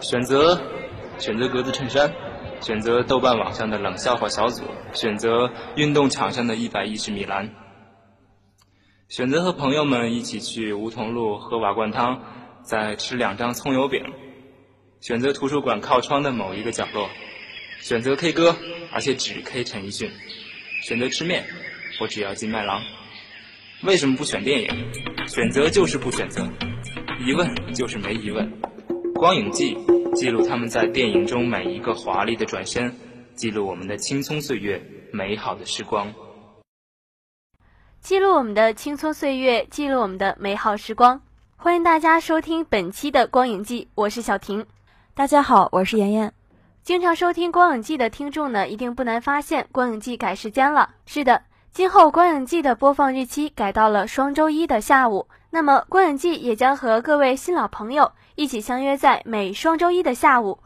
选择选择格子衬衫，选择豆瓣网上的冷笑话小组，选择运动场上的一百一十米栏，选择和朋友们一起去梧桐路喝瓦罐汤，再吃两张葱油饼，选择图书馆靠窗的某一个角落，选择 K 歌，而且只 K 陈奕迅，选择吃面，我只要进麦郎。为什么不选电影？选择就是不选择，疑问就是没疑问。光影记记录他们在电影中每一个华丽的转身，记录我们的青葱岁月，美好的时光。记录我们的青葱岁月，记录我们的美好时光。欢迎大家收听本期的光影记，我是小婷。大家好，我是妍妍。经常收听光影记的听众呢，一定不难发现光影记改时间了。是的，今后光影记的播放日期改到了双周一的下午。那么光影记也将和各位新老朋友。一起相约在每双周一的下午。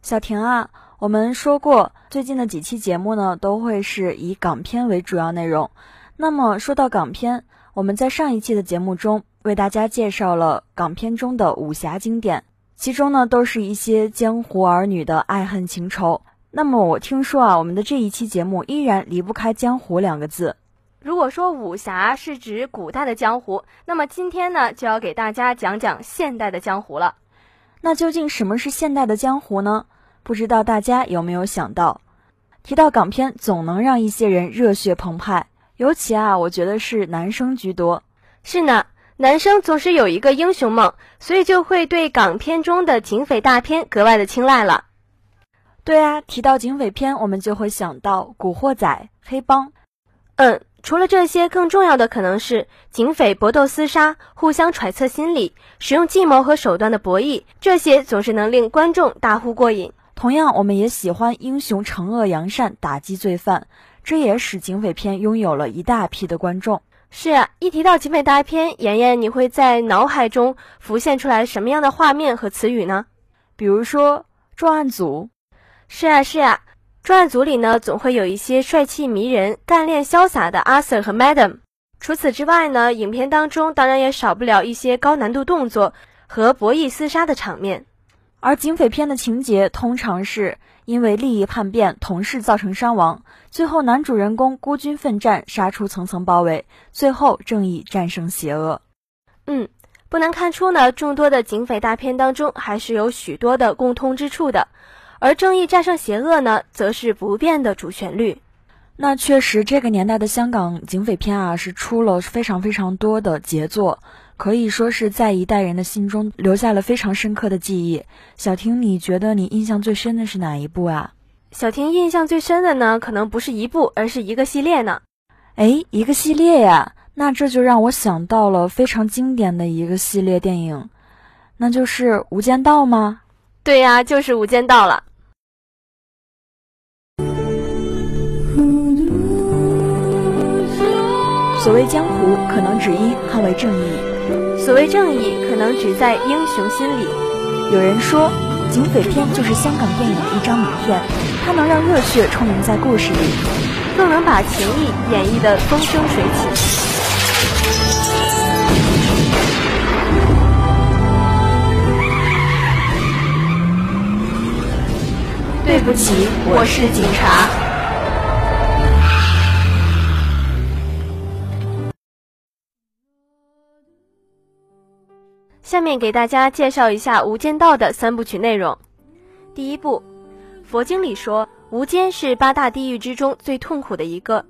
小婷啊，我们说过，最近的几期节目呢，都会是以港片为主要内容。那么说到港片，我们在上一期的节目中为大家介绍了港片中的武侠经典，其中呢都是一些江湖儿女的爱恨情仇。那么我听说啊，我们的这一期节目依然离不开江湖两个字。如果说武侠是指古代的江湖，那么今天呢就要给大家讲讲现代的江湖了。那究竟什么是现代的江湖呢？不知道大家有没有想到，提到港片，总能让一些人热血澎湃，尤其啊，我觉得是男生居多。是呢，男生总是有一个英雄梦，所以就会对港片中的警匪大片格外的青睐了。对啊，提到警匪片，我们就会想到古惑仔、黑帮。嗯。除了这些，更重要的可能是警匪搏斗厮杀，互相揣测心理，使用计谋和手段的博弈，这些总是能令观众大呼过瘾。同样，我们也喜欢英雄惩恶扬善，打击罪犯，这也使警匪片拥有了一大批的观众。是啊，一提到警匪大片，妍妍，你会在脑海中浮现出来什么样的画面和词语呢？比如说重案组。是啊，是啊。专案组里呢，总会有一些帅气迷人、干练潇洒的阿 Sir 和 Madam。除此之外呢，影片当中当然也少不了一些高难度动作和博弈厮杀的场面。而警匪片的情节通常是因为利益叛变，同事造成伤亡，最后男主人公孤军奋战，杀出层层包围，最后正义战胜邪恶。嗯，不难看出呢，众多的警匪大片当中还是有许多的共通之处的。而正义战胜邪恶呢，则是不变的主旋律。那确实，这个年代的香港警匪片啊，是出了非常非常多的杰作，可以说是在一代人的心中留下了非常深刻的记忆。小婷，你觉得你印象最深的是哪一部啊？小婷印象最深的呢，可能不是一部，而是一个系列呢。哎，一个系列呀，那这就让我想到了非常经典的一个系列电影，那就是《无间道》吗？对呀，就是《无间道》了。所谓江湖，可能只因捍卫正义；所谓正义，可能只在英雄心里。有人说，警匪片就是香港电影的一张名片，它能让热血充盈在故事里，更能把情谊演绎得风生水起。对不起，我是警察。下面给大家介绍一下《无间道》的三部曲内容。第一部，佛经里说，无间是八大地狱之中最痛苦的一个。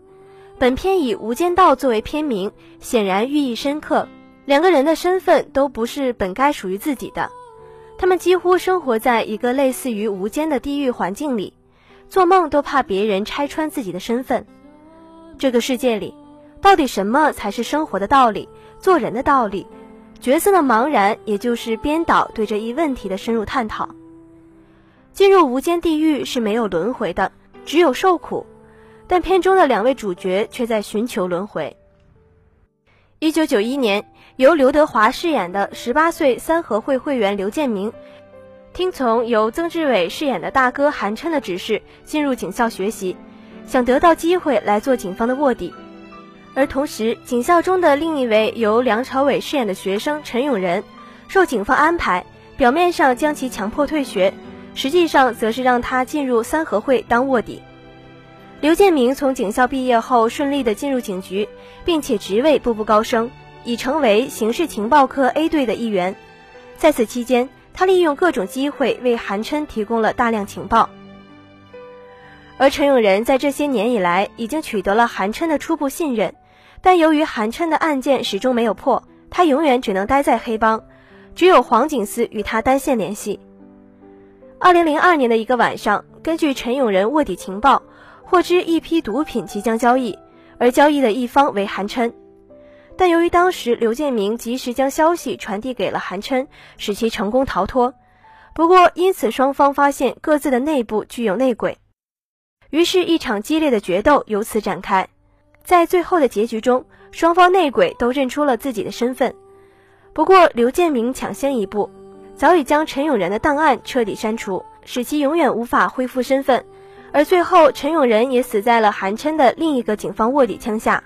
本片以《无间道》作为片名，显然寓意深刻。两个人的身份都不是本该属于自己的，他们几乎生活在一个类似于无间的地狱环境里，做梦都怕别人拆穿自己的身份。这个世界里，到底什么才是生活的道理，做人的道理？角色的茫然，也就是编导对这一问题的深入探讨。进入无间地狱是没有轮回的，只有受苦。但片中的两位主角却在寻求轮回。一九九一年，由刘德华饰演的十八岁三合会会员刘建明，听从由曾志伟饰演的大哥韩琛的指示，进入警校学习，想得到机会来做警方的卧底。而同时，警校中的另一位由梁朝伟饰演的学生陈永仁，受警方安排，表面上将其强迫退学，实际上则是让他进入三合会当卧底。刘建明从警校毕业后，顺利的进入警局，并且职位步步高升，已成为刑事情报科 A 队的一员。在此期间，他利用各种机会为韩琛提供了大量情报。而陈永仁在这些年以来已经取得了韩琛的初步信任，但由于韩琛的案件始终没有破，他永远只能待在黑帮，只有黄警司与他单线联系。二零零二年的一个晚上，根据陈永仁卧底情报。获知一批毒品即将交易，而交易的一方为韩琛，但由于当时刘建明及时将消息传递给了韩琛，使其成功逃脱。不过因此双方发现各自的内部具有内鬼，于是，一场激烈的决斗由此展开。在最后的结局中，双方内鬼都认出了自己的身份。不过刘建明抢先一步，早已将陈永仁的档案彻底删除，使其永远无法恢复身份。而最后，陈永仁也死在了韩琛的另一个警方卧底枪下。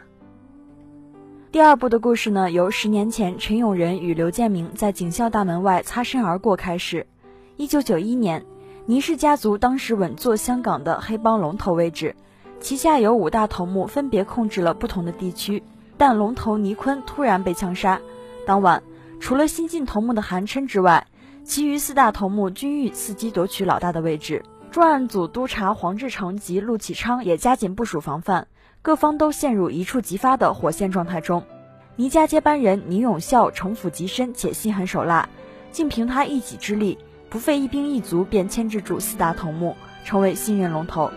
第二部的故事呢，由十年前陈永仁与刘建明在警校大门外擦身而过开始。一九九一年，倪氏家族当时稳坐香港的黑帮龙头位置，旗下有五大头目，分别控制了不同的地区。但龙头倪坤突然被枪杀，当晚除了新晋头目的韩琛之外，其余四大头目均欲伺机夺取老大的位置。专案组督察黄志成及陆启昌也加紧部署防范，各方都陷入一触即发的火线状态中。倪家接班人倪永孝城府极深且心狠手辣，竟凭他一己之力，不费一兵一卒便牵制住四大头目，成为新任龙头，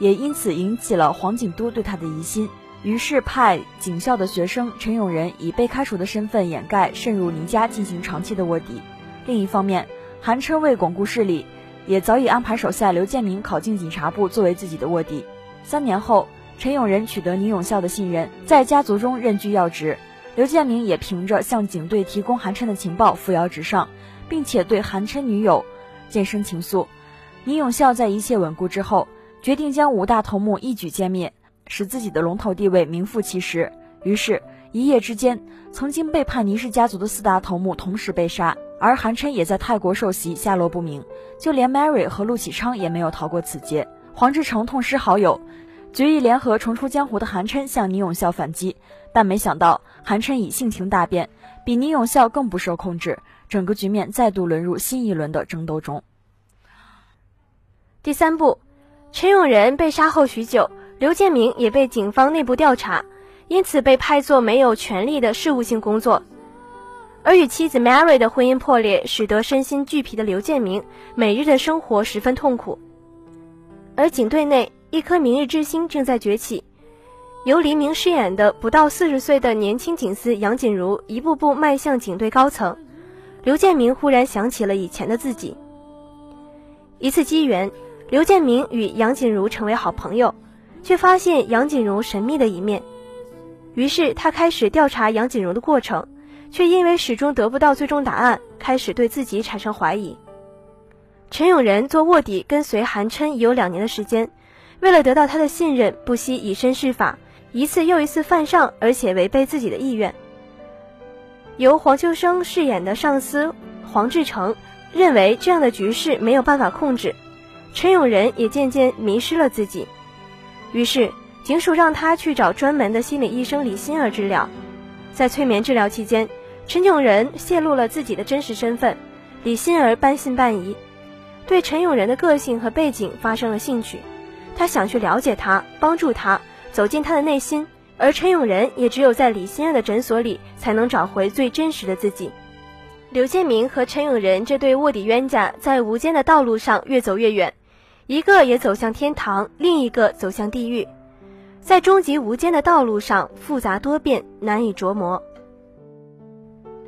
也因此引起了黄景都对他的疑心。于是派警校的学生陈永仁以被开除的身份掩盖，渗入倪家进行长期的卧底。另一方面，韩琛为巩固势力。也早已安排手下刘建明考进警察部作为自己的卧底。三年后，陈永仁取得倪永孝的信任，在家族中任居要职。刘建明也凭着向警队提供韩琛的情报扶摇直上，并且对韩琛女友渐生情愫。倪永孝在一切稳固之后，决定将五大头目一举歼灭，使自己的龙头地位名副其实。于是，一夜之间，曾经背叛倪氏家族的四大头目同时被杀。而韩琛也在泰国受袭，下落不明。就连 Mary 和陆启昌也没有逃过此劫。黄志成痛失好友，决意联合重出江湖的韩琛向倪永孝反击，但没想到韩琛已性情大变，比倪永孝更不受控制，整个局面再度沦入新一轮的争斗中。第三步，陈永仁被杀后许久，刘建明也被警方内部调查，因此被派做没有权力的事务性工作。而与妻子 Mary 的婚姻破裂，使得身心俱疲的刘建明每日的生活十分痛苦。而警队内一颗明日之星正在崛起，由黎明饰演的不到四十岁的年轻警司杨锦如一步步迈向警队高层。刘建明忽然想起了以前的自己。一次机缘，刘建明与杨锦如成为好朋友，却发现杨锦如神秘的一面。于是他开始调查杨锦如的过程。却因为始终得不到最终答案，开始对自己产生怀疑。陈永仁做卧底跟随韩琛已有两年的时间，为了得到他的信任，不惜以身试法，一次又一次犯上，而且违背自己的意愿。由黄秋生饰演的上司黄志成认为这样的局势没有办法控制，陈永仁也渐渐迷失了自己，于是警署让他去找专门的心理医生李欣儿治疗。在催眠治疗期间。陈永仁泄露了自己的真实身份，李欣儿半信半疑，对陈永仁的个性和背景发生了兴趣，他想去了解他，帮助他走进他的内心，而陈永仁也只有在李欣儿的诊所里才能找回最真实的自己。刘建明和陈永仁这对卧底冤家在无间的道路上越走越远，一个也走向天堂，另一个走向地狱，在终极无间的道路上复杂多变，难以琢磨。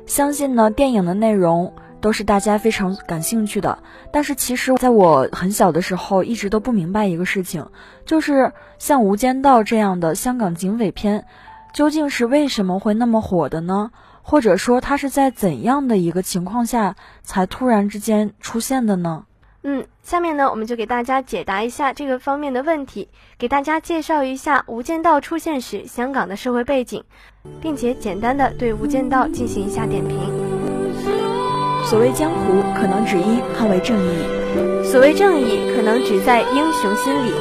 相信呢，电影的内容都是大家非常感兴趣的。但是其实在我很小的时候，一直都不明白一个事情，就是像《无间道》这样的香港警匪片，究竟是为什么会那么火的呢？或者说它是在怎样的一个情况下才突然之间出现的呢？嗯，下面呢，我们就给大家解答一下这个方面的问题，给大家介绍一下《无间道》出现时香港的社会背景，并且简单的对《无间道》进行一下点评。所谓江湖。可能只因捍卫正义。所谓正义，可能只在英雄心里。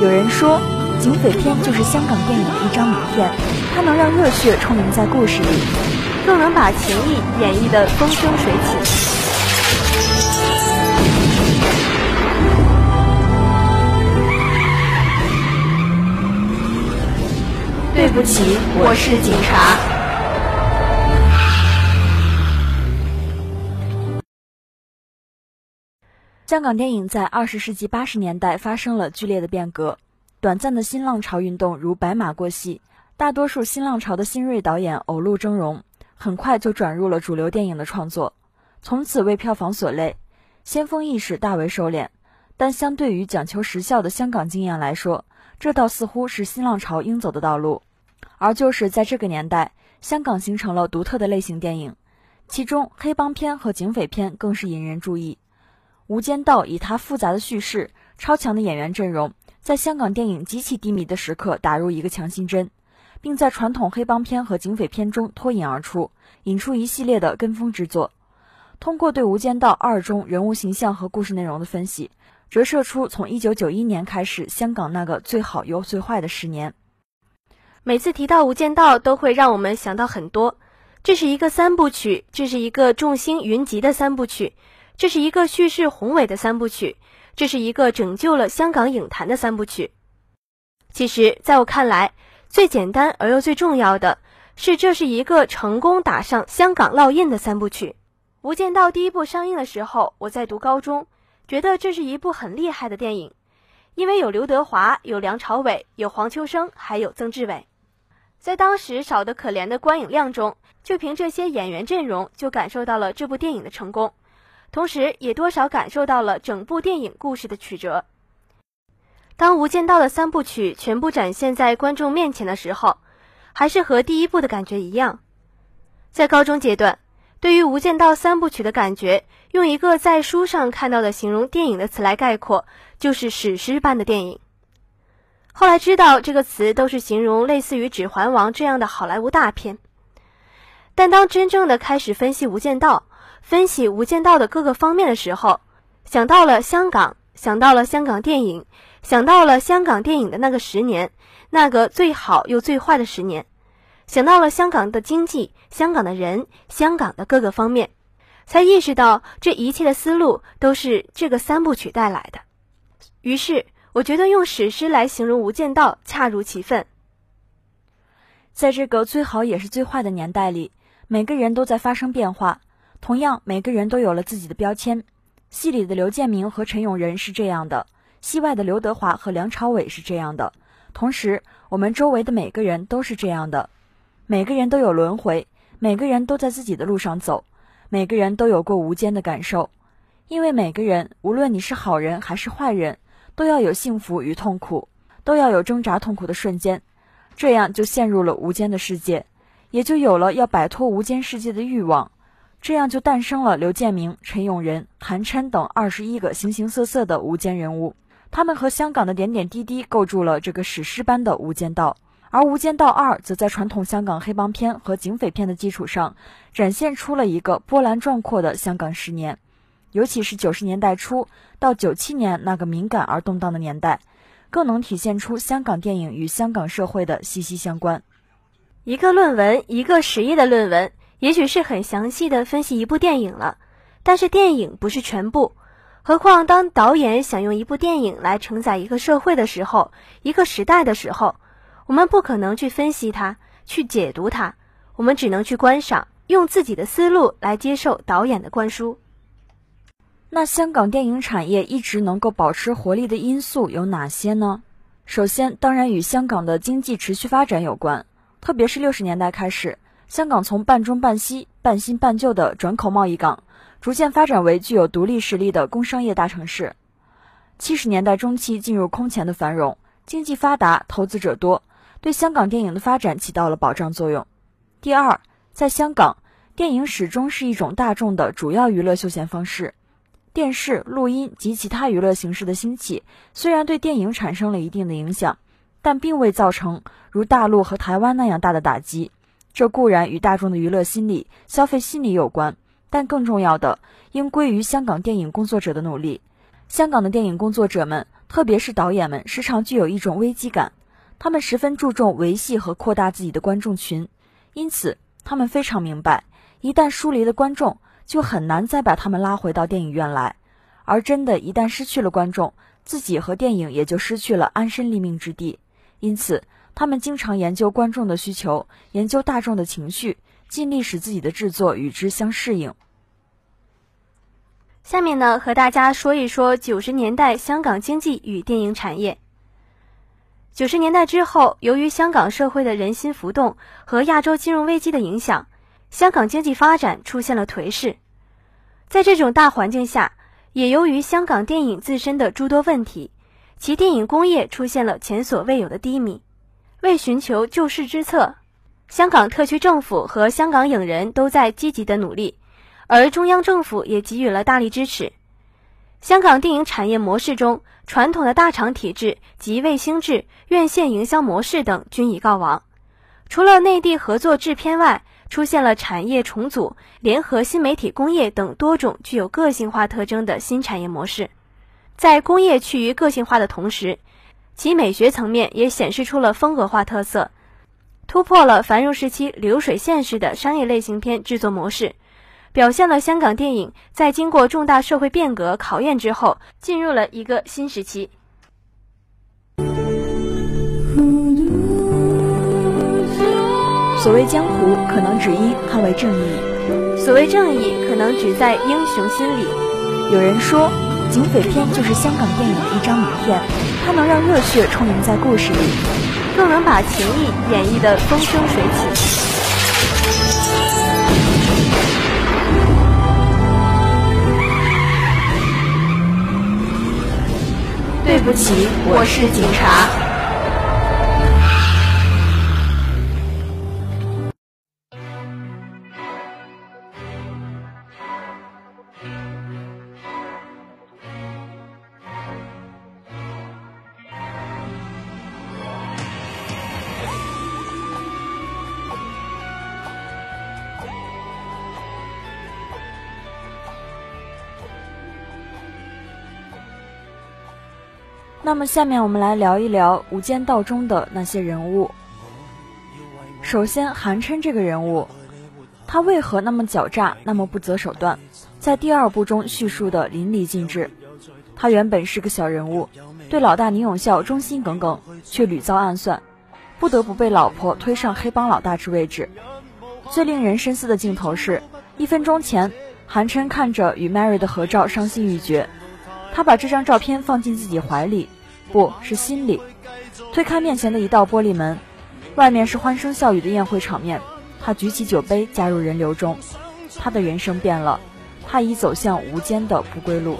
有人说，警匪片就是香港电影的一张名片，它能让热血充盈在故事里，更能把情谊演绎得风生水起。对不起，我是警察。香港电影在二十世纪八十年代发生了剧烈的变革，短暂的新浪潮运动如白马过隙，大多数新浪潮的新锐导演偶露峥嵘，很快就转入了主流电影的创作，从此为票房所累，先锋意识大为收敛。但相对于讲求实效的香港经验来说，这倒似乎是新浪潮应走的道路。而就是在这个年代，香港形成了独特的类型电影，其中黑帮片和警匪片更是引人注意。《无间道》以它复杂的叙事、超强的演员阵容，在香港电影极其低迷的时刻打入一个强心针，并在传统黑帮片和警匪片中脱颖而出，引出一系列的跟风之作。通过对《无间道二》中人物形象和故事内容的分析，折射出从1991年开始香港那个最好又最坏的十年。每次提到《无间道》，都会让我们想到很多。这是一个三部曲，这是一个众星云集的三部曲。这是一个叙事宏伟的三部曲，这是一个拯救了香港影坛的三部曲。其实，在我看来，最简单而又最重要的是，这是一个成功打上香港烙印的三部曲。《无间道》第一部上映的时候，我在读高中，觉得这是一部很厉害的电影，因为有刘德华、有梁朝伟、有黄秋生，还有曾志伟，在当时少得可怜的观影量中，就凭这些演员阵容，就感受到了这部电影的成功。同时，也多少感受到了整部电影故事的曲折。当《无间道》的三部曲全部展现在观众面前的时候，还是和第一部的感觉一样。在高中阶段，对于《无间道》三部曲的感觉，用一个在书上看到的形容电影的词来概括，就是史诗般的电影。后来知道这个词都是形容类似于《指环王》这样的好莱坞大片，但当真正的开始分析《无间道》，分析《无间道》的各个方面的时候，想到了香港，想到了香港电影，想到了香港电影的那个十年，那个最好又最坏的十年，想到了香港的经济、香港的人、香港的各个方面，才意识到这一切的思路都是这个三部曲带来的。于是，我觉得用史诗来形容《无间道》恰如其分。在这个最好也是最坏的年代里，每个人都在发生变化。同样，每个人都有了自己的标签。戏里的刘建明和陈永仁是这样的，戏外的刘德华和梁朝伟是这样的。同时，我们周围的每个人都是这样的。每个人都有轮回，每个人都在自己的路上走，每个人都有过无间的感受。因为每个人，无论你是好人还是坏人，都要有幸福与痛苦，都要有挣扎痛苦的瞬间，这样就陷入了无间的世界，也就有了要摆脱无间世界的欲望。这样就诞生了刘建明、陈永仁、韩琛等二十一个形形色色的无间人物，他们和香港的点点滴滴构筑了这个史诗般的《无间道》。而《无间道二》则在传统香港黑帮片和警匪片的基础上，展现出了一个波澜壮阔的香港十年，尤其是九十年代初到九七年那个敏感而动荡的年代，更能体现出香港电影与香港社会的息息相关。一个论文，一个十页的论文。也许是很详细的分析一部电影了，但是电影不是全部。何况当导演想用一部电影来承载一个社会的时候，一个时代的时候，我们不可能去分析它，去解读它，我们只能去观赏，用自己的思路来接受导演的灌输。那香港电影产业一直能够保持活力的因素有哪些呢？首先，当然与香港的经济持续发展有关，特别是六十年代开始。香港从半中半西、半新半旧的转口贸易港，逐渐发展为具有独立实力的工商业大城市。七十年代中期进入空前的繁荣，经济发达，投资者多，对香港电影的发展起到了保障作用。第二，在香港，电影始终是一种大众的主要娱乐休闲方式。电视、录音及其他娱乐形式的兴起，虽然对电影产生了一定的影响，但并未造成如大陆和台湾那样大的打击。这固然与大众的娱乐心理、消费心理有关，但更重要的应归于香港电影工作者的努力。香港的电影工作者们，特别是导演们，时常具有一种危机感，他们十分注重维系和扩大自己的观众群，因此他们非常明白，一旦疏离了观众，就很难再把他们拉回到电影院来。而真的，一旦失去了观众，自己和电影也就失去了安身立命之地。因此，他们经常研究观众的需求，研究大众的情绪，尽力使自己的制作与之相适应。下面呢，和大家说一说九十年代香港经济与电影产业。九十年代之后，由于香港社会的人心浮动和亚洲金融危机的影响，香港经济发展出现了颓势。在这种大环境下，也由于香港电影自身的诸多问题，其电影工业出现了前所未有的低迷。为寻求救市之策，香港特区政府和香港影人都在积极的努力，而中央政府也给予了大力支持。香港电影产业模式中，传统的大厂体制及卫星制、院线营销模式等均已告亡。除了内地合作制片外，出现了产业重组、联合新媒体工业等多种具有个性化特征的新产业模式。在工业趋于个性化的同时，其美学层面也显示出了风格化特色，突破了繁荣时期流水线式的商业类型片制作模式，表现了香港电影在经过重大社会变革考验之后，进入了一个新时期。所谓江湖，可能只因捍卫正义；所谓正义，可能只在英雄心里。有人说，警匪片就是香港电影的一张名片，它能让热血充盈在故事里，更能把情谊演绎得风生水起。对不起，我是警察。那么，下面我们来聊一聊《无间道》中的那些人物。首先，韩琛这个人物，他为何那么狡诈，那么不择手段？在第二部中叙述的淋漓尽致。他原本是个小人物，对老大宁永孝忠心耿耿，却屡遭暗算，不得不被老婆推上黑帮老大之位置。最令人深思的镜头是，一分钟前，韩琛看着与 Mary 的合照，伤心欲绝。他把这张照片放进自己怀里。不是心里，推开面前的一道玻璃门，外面是欢声笑语的宴会场面。他举起酒杯，加入人流中。他的人生变了，他已走向无间的不归路。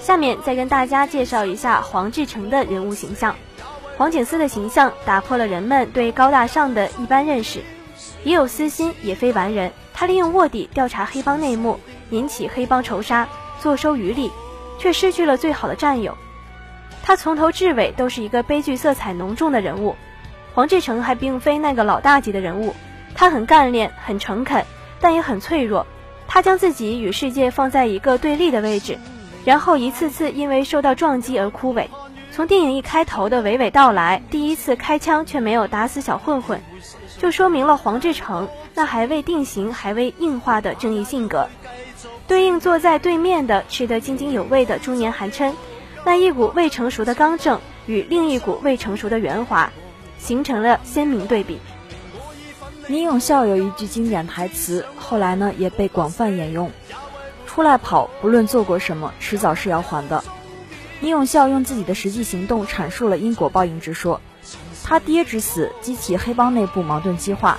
下面再跟大家介绍一下黄志诚的人物形象。黄景思的形象打破了人们对高大上的一般认识，也有私心，也非完人。他利用卧底调查黑帮内幕，引起黑帮仇杀，坐收渔利，却失去了最好的战友。他从头至尾都是一个悲剧色彩浓重的人物，黄志诚还并非那个老大级的人物，他很干练，很诚恳，但也很脆弱。他将自己与世界放在一个对立的位置，然后一次次因为受到撞击而枯萎。从电影一开头的娓娓道来，第一次开枪却没有打死小混混，就说明了黄志诚那还未定型、还未硬化的正义性格。对应坐在对面的吃得津津有味的中年韩琛。那一股未成熟的刚正与另一股未成熟的圆滑，形成了鲜明对比。宁永孝有一句经典台词，后来呢也被广泛沿用：出来跑，不论做过什么，迟早是要还的。宁永孝用自己的实际行动阐述了因果报应之说。他爹之死激起黑帮内部矛盾激化，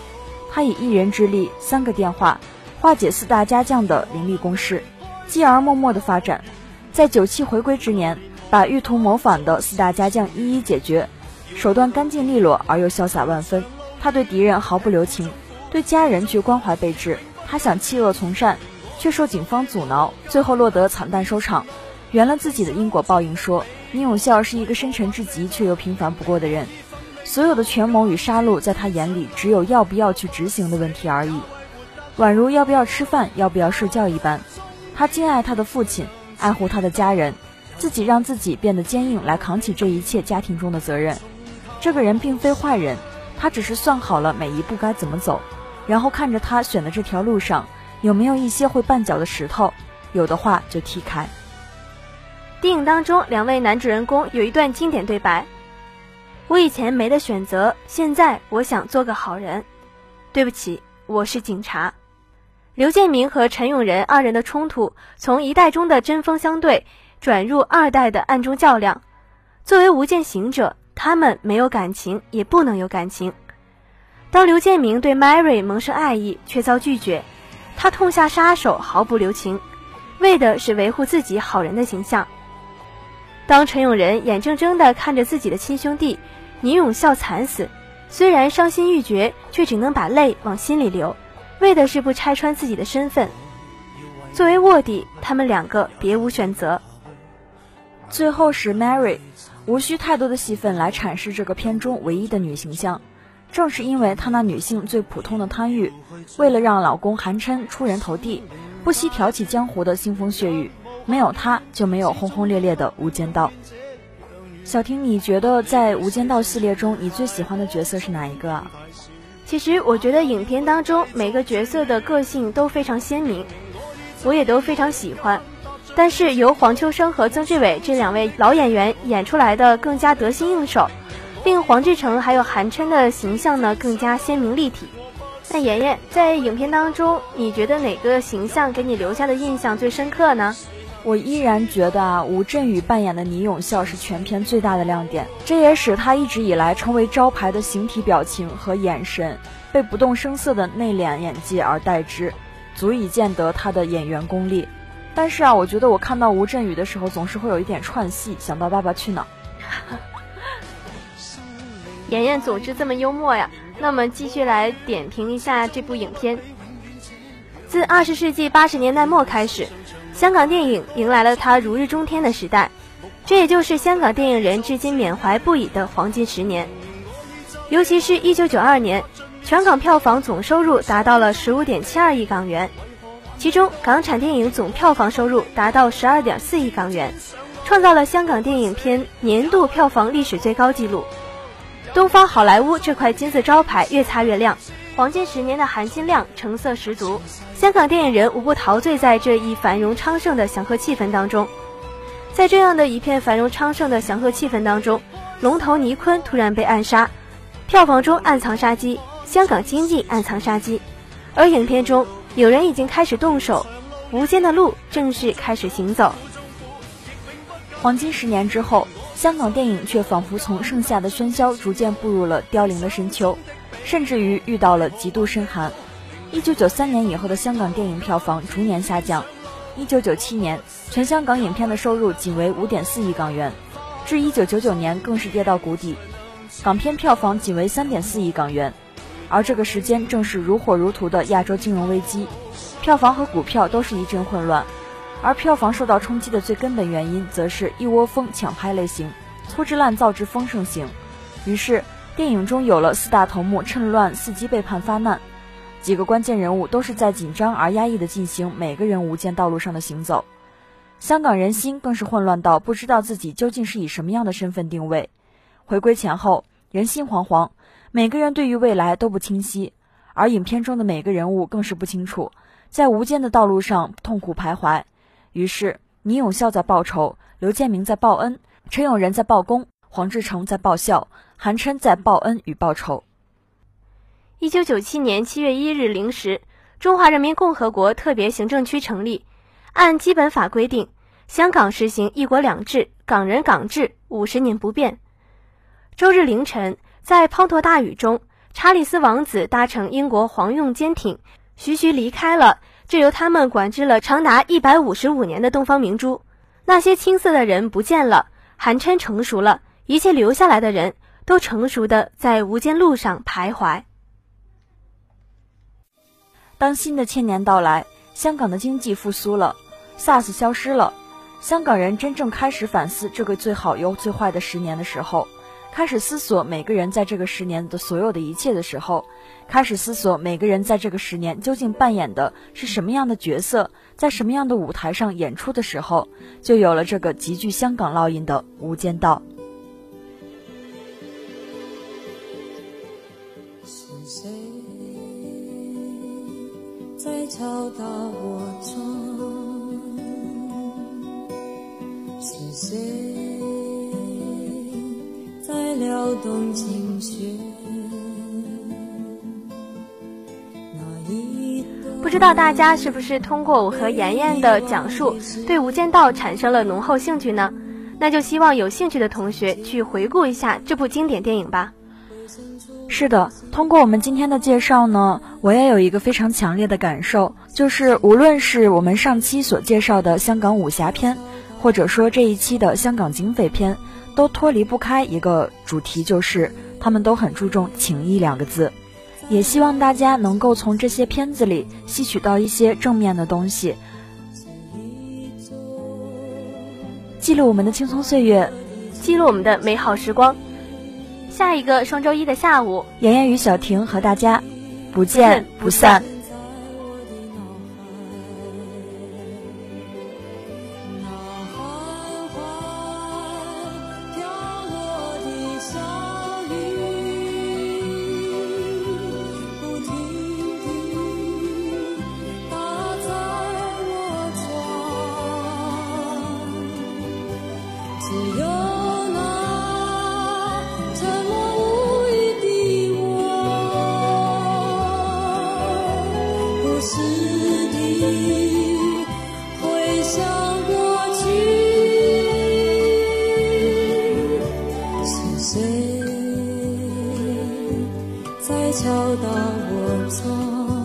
他以一人之力，三个电话化解四大家将的凌厉攻势，继而默默的发展，在九七回归之年。把欲图谋反的四大家将一一解决，手段干净利落而又潇洒万分。他对敌人毫不留情，对家人却关怀备至。他想弃恶从善，却受警方阻挠，最后落得惨淡收场。圆了自己的因果报应，说宁永孝是一个深沉至极却又平凡不过的人。所有的权谋与杀戮，在他眼里只有要不要去执行的问题而已。宛如要不要吃饭、要不要睡觉一般。他敬爱他的父亲，爱护他的家人，自己让自己变得坚硬来扛起这一切家庭中的责任。这个人并非坏人，他只是算好了每一步该怎么走，然后看着他选的这条路上有没有一些会绊脚的石头，有的话就踢开。电影当中，两位男主人公有一段经典对白：“我以前没得选择，现在我想做个好人。对不起，我是警察。”刘建明和陈永仁二人的冲突，从一代中的针锋相对，转入二代的暗中较量。作为无间行者，他们没有感情，也不能有感情。当刘建明对 Mary 萌生爱意，却遭拒绝，他痛下杀手，毫不留情，为的是维护自己好人的形象。当陈永仁眼睁睁地看着自己的亲兄弟倪永孝惨死，虽然伤心欲绝，却只能把泪往心里流。为的是不拆穿自己的身份。作为卧底，他们两个别无选择。最后是 Mary，无需太多的戏份来阐释这个片中唯一的女形象。正是因为她那女性最普通的贪欲，为了让老公韩琛出人头地，不惜挑起江湖的腥风血雨。没有她，就没有轰轰烈烈的《无间道》。小婷，你觉得在《无间道》系列中，你最喜欢的角色是哪一个啊？其实我觉得影片当中每个角色的个性都非常鲜明，我也都非常喜欢。但是由黄秋生和曾志伟这两位老演员演出来的更加得心应手，令黄志诚还有韩琛的形象呢更加鲜明立体。那妍妍在影片当中，你觉得哪个形象给你留下的印象最深刻呢？我依然觉得啊，吴镇宇扮演的倪永孝是全片最大的亮点，这也使他一直以来成为招牌的形体表情和眼神，被不动声色的内敛演技而代之，足以见得他的演员功力。但是啊，我觉得我看到吴镇宇的时候，总是会有一点串戏，想到《爸爸去哪儿》。妍妍总是这么幽默呀。那么继续来点评一下这部影片。自二十世纪八十年代末开始。香港电影迎来了它如日中天的时代，这也就是香港电影人至今缅怀不已的黄金十年。尤其是一九九二年，全港票房总收入达到了十五点七二亿港元，其中港产电影总票房收入达到十二点四亿港元，创造了香港电影片年度票房历史最高纪录。东方好莱坞这块金字招牌越擦越亮。黄金十年的含金量成色十足，香港电影人无不陶醉在这一繁荣昌盛的祥和气氛当中。在这样的一片繁荣昌盛的祥和气氛当中，龙头倪坤突然被暗杀，票房中暗藏杀机，香港经济暗藏杀机。而影片中有人已经开始动手，无间的路正式开始行走。黄金十年之后，香港电影却仿佛从盛夏的喧嚣逐渐步入了凋零的深秋。甚至于遇到了极度深寒。一九九三年以后的香港电影票房逐年下降。一九九七年，全香港影片的收入仅为五点四亿港元，至一九九九年更是跌到谷底，港片票房仅为三点四亿港元。而这个时间正是如火如荼的亚洲金融危机，票房和股票都是一阵混乱。而票房受到冲击的最根本原因，则是一窝蜂抢拍类型，粗制滥造之风盛行。于是。电影中有了四大头目趁乱伺机背叛发难，几个关键人物都是在紧张而压抑地进行每个人无间道路上的行走。香港人心更是混乱到不知道自己究竟是以什么样的身份定位。回归前后，人心惶惶，每个人对于未来都不清晰，而影片中的每个人物更是不清楚，在无间的道路上痛苦徘徊。于是，倪永孝在报仇，刘建明在报恩，陈永仁在报功，黄志诚在报效。韩琛在报恩与报仇。一九九七年七月一日零时，中华人民共和国特别行政区成立。按基本法规定，香港实行一国两制，港人港制，五十年不变。周日凌晨，在滂沱大雨中，查理斯王子搭乘英国黄用坚艇，徐徐离开了这由他们管制了长达一百五十五年的东方明珠。那些青涩的人不见了，韩琛成熟了，一切留下来的人。都成熟的在无间路上徘徊。当新的千年到来，香港的经济复苏了，SARS 消失了，香港人真正开始反思这个最好又最坏的十年的时候，开始思索每个人在这个十年的所有的一切的时候，开始思索每个人在这个十年究竟扮演的是什么样的角色，在什么样的舞台上演出的时候，就有了这个极具香港烙印的《无间道》。是谁在敲打我窗？是谁？不知道大家是不是通过我和妍妍的讲述，对《无间道》产生了浓厚兴趣呢？那就希望有兴趣的同学去回顾一下这部经典电影吧。是的，通过我们今天的介绍呢，我也有一个非常强烈的感受，就是无论是我们上期所介绍的香港武侠片，或者说这一期的香港警匪片。都脱离不开一个主题，就是他们都很注重情义两个字，也希望大家能够从这些片子里吸取到一些正面的东西，记录我们的青葱岁月，记录我们的美好时光。下一个双周一的下午，妍妍与小婷和大家不见不散。自在敲打我窗。